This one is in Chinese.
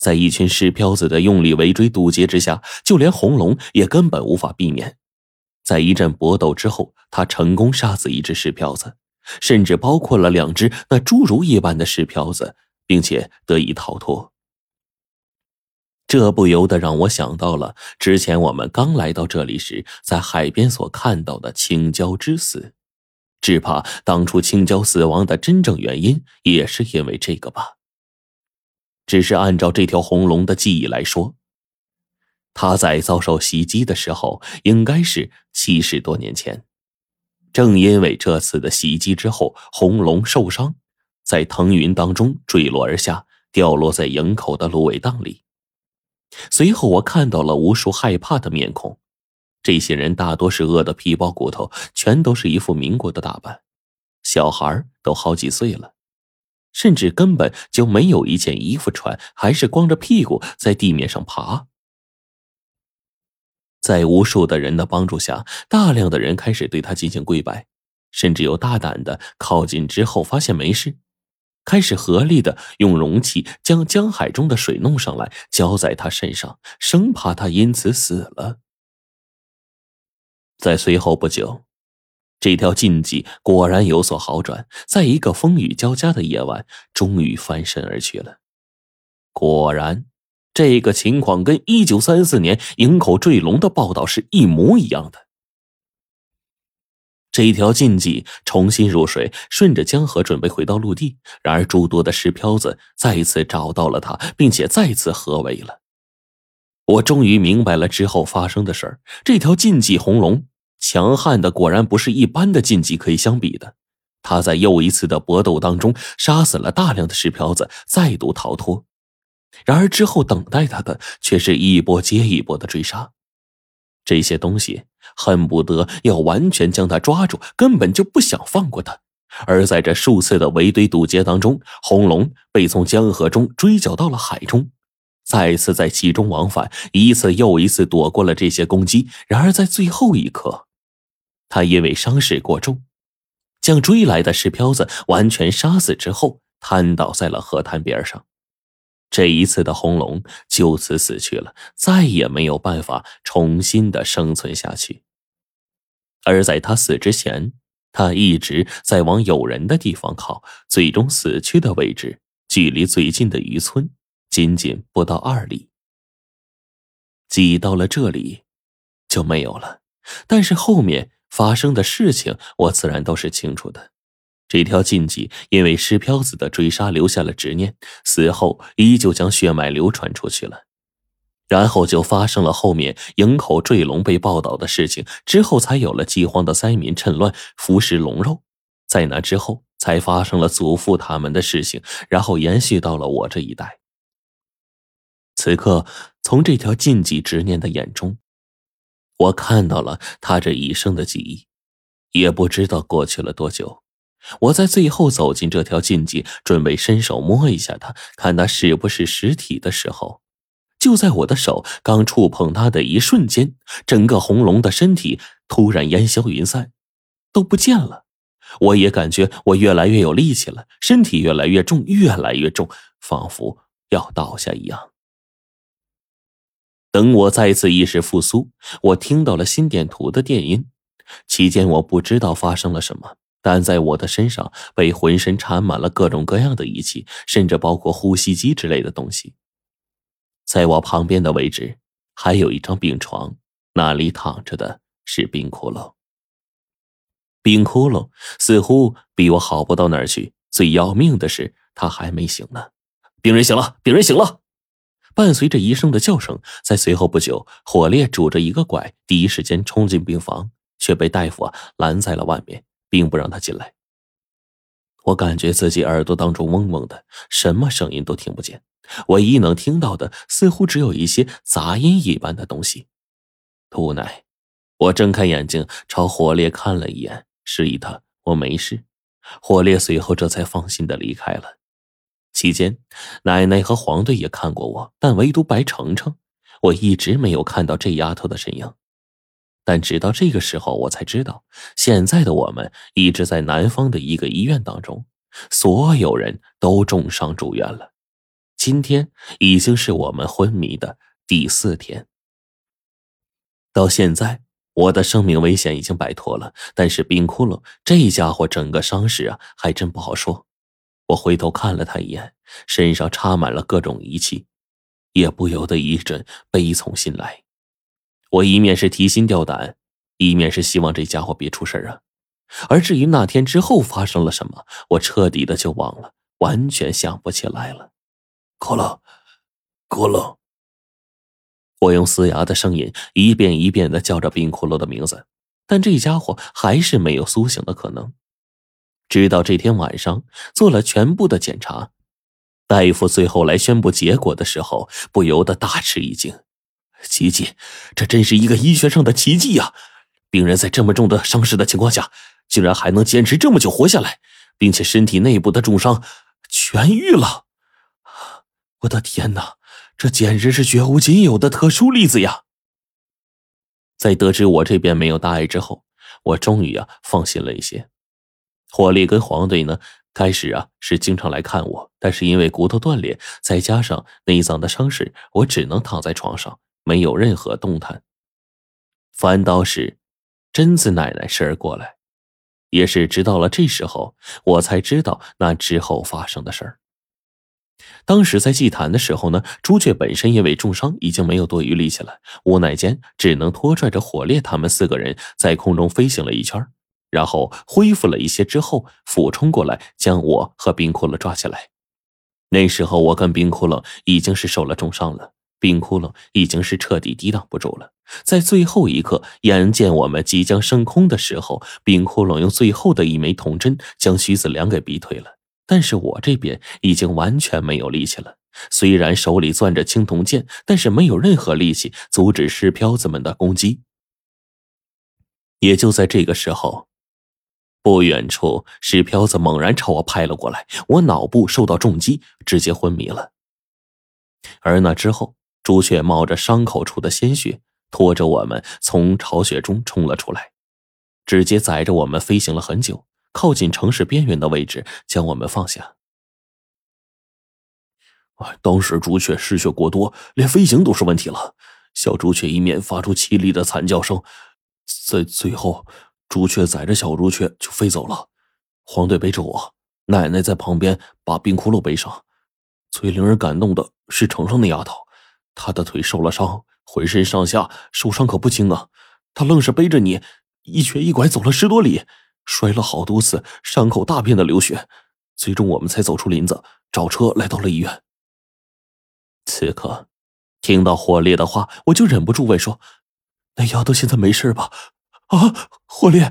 在一群石漂子的用力围追堵截之下，就连红龙也根本无法避免。在一阵搏斗之后，他成功杀死一只石漂子，甚至包括了两只那侏儒一般的石漂子，并且得以逃脱。这不由得让我想到了之前我们刚来到这里时，在海边所看到的青椒之死，只怕当初青椒死亡的真正原因也是因为这个吧。只是按照这条红龙的记忆来说，他在遭受袭击的时候应该是七十多年前。正因为这次的袭击之后，红龙受伤，在腾云当中坠落而下，掉落在营口的芦苇荡里。随后，我看到了无数害怕的面孔，这些人大多是饿得皮包骨头，全都是一副民国的打扮，小孩都好几岁了。甚至根本就没有一件衣服穿，还是光着屁股在地面上爬。在无数的人的帮助下，大量的人开始对他进行跪拜，甚至有大胆的靠近之后发现没事，开始合力的用容器将江海中的水弄上来浇在他身上，生怕他因此死了。在随后不久。这条禁忌果然有所好转，在一个风雨交加的夜晚，终于翻身而去了。果然，这个情况跟一九三四年营口坠龙的报道是一模一样的。这条禁忌重新入水，顺着江河准备回到陆地，然而诸多的石漂子再次找到了他，并且再次合围了。我终于明白了之后发生的事儿。这条禁忌红龙。强悍的果然不是一般的禁忌可以相比的。他在又一次的搏斗当中杀死了大量的石漂子，再度逃脱。然而之后等待他的却是一波接一波的追杀。这些东西恨不得要完全将他抓住，根本就不想放过他。而在这数次的围堆堵截当中，红龙被从江河中追缴到了海中，再次在其中往返，一次又一次躲过了这些攻击。然而在最后一刻。他因为伤势过重，将追来的石漂子完全杀死之后，瘫倒在了河滩边上。这一次的红龙就此死去了，再也没有办法重新的生存下去。而在他死之前，他一直在往有人的地方靠，最终死去的位置距离最近的渔村仅仅不到二里。挤到了这里，就没有了。但是后面。发生的事情，我自然都是清楚的。这条禁忌因为石飘子的追杀留下了执念，死后依旧将血脉流传出去了。然后就发生了后面营口坠龙被报道的事情，之后才有了饥荒的灾民趁乱服食龙肉，在那之后才发生了祖父他们的事情，然后延续到了我这一代。此刻，从这条禁忌执念的眼中。我看到了他这一生的记忆，也不知道过去了多久。我在最后走进这条禁忌，准备伸手摸一下他，看他是不是实体的时候，就在我的手刚触碰他的一瞬间，整个红龙的身体突然烟消云散，都不见了。我也感觉我越来越有力气了，身体越来越重，越来越重，仿佛要倒下一样。等我再次意识复苏，我听到了心电图的电音。期间我不知道发生了什么，但在我的身上被浑身缠满了各种各样的仪器，甚至包括呼吸机之类的东西。在我旁边的位置还有一张病床，那里躺着的是冰窟窿。冰窟窿似乎比我好不到哪儿去。最要命的是，他还没醒呢。病人醒了，病人醒了。伴随着医生的叫声，在随后不久，火烈拄着一个拐，第一时间冲进病房，却被大夫啊拦在了外面，并不让他进来。我感觉自己耳朵当中嗡嗡的，什么声音都听不见，唯一能听到的似乎只有一些杂音一般的东西。无奈，我睁开眼睛朝火烈看了一眼，示意他我没事。火烈随后这才放心的离开了。期间，奶奶和黄队也看过我，但唯独白程程，我一直没有看到这丫头的身影。但直到这个时候，我才知道，现在的我们一直在南方的一个医院当中，所有人都重伤住院了，今天已经是我们昏迷的第四天。到现在，我的生命危险已经摆脱了，但是冰窟窿这家伙整个伤势啊，还真不好说。我回头看了他一眼，身上插满了各种仪器，也不由得一阵悲从心来。我一面是提心吊胆，一面是希望这家伙别出事啊。而至于那天之后发生了什么，我彻底的就忘了，完全想不起来了。咕噜，咕噜。我用嘶哑的声音一遍一遍的叫着冰骷髅的名字，但这家伙还是没有苏醒的可能。直到这天晚上做了全部的检查，大夫最后来宣布结果的时候，不由得大吃一惊。奇迹，这真是一个医学上的奇迹呀！病人在这么重的伤势的情况下，竟然还能坚持这么久活下来，并且身体内部的重伤痊愈了。我的天哪，这简直是绝无仅有的特殊例子呀！在得知我这边没有大碍之后，我终于啊放心了一些。火烈跟黄队呢，开始啊是经常来看我，但是因为骨头断裂，再加上内脏的伤势，我只能躺在床上。没有任何动弹，反倒是贞子奶奶时而过来，也是直到了这时候，我才知道那之后发生的事儿。当时在祭坛的时候呢，朱雀本身因为重伤已经没有多余力气了，无奈间只能拖拽着火烈他们四个人在空中飞行了一圈，然后恢复了一些之后，俯冲过来将我和冰窟窿抓起来。那时候我跟冰窟窿已经是受了重伤了。冰窟窿已经是彻底抵挡不住了，在最后一刻，眼见我们即将升空的时候，冰窟窿用最后的一枚铜针将徐子良给逼退了。但是我这边已经完全没有力气了，虽然手里攥着青铜剑，但是没有任何力气阻止石漂子们的攻击。也就在这个时候，不远处石漂子猛然朝我拍了过来，我脑部受到重击，直接昏迷了。而那之后。朱雀冒着伤口处的鲜血，拖着我们从巢穴中冲了出来，直接载着我们飞行了很久，靠近城市边缘的位置，将我们放下。当时朱雀失血过多，连飞行都是问题了。小朱雀一面发出凄厉的惨叫声，在最后，朱雀载着小朱雀就飞走了。黄队背着我，奶奶在旁边把冰窟窿背上。最令人感动的是城上那丫头。她的腿受了伤，浑身上下受伤可不轻啊！她愣是背着你一瘸一拐走了十多里，摔了好多次，伤口大片的流血。最终我们才走出林子，找车来到了医院。此刻，听到火烈的话，我就忍不住问说：“那丫头现在没事吧？”啊，火烈。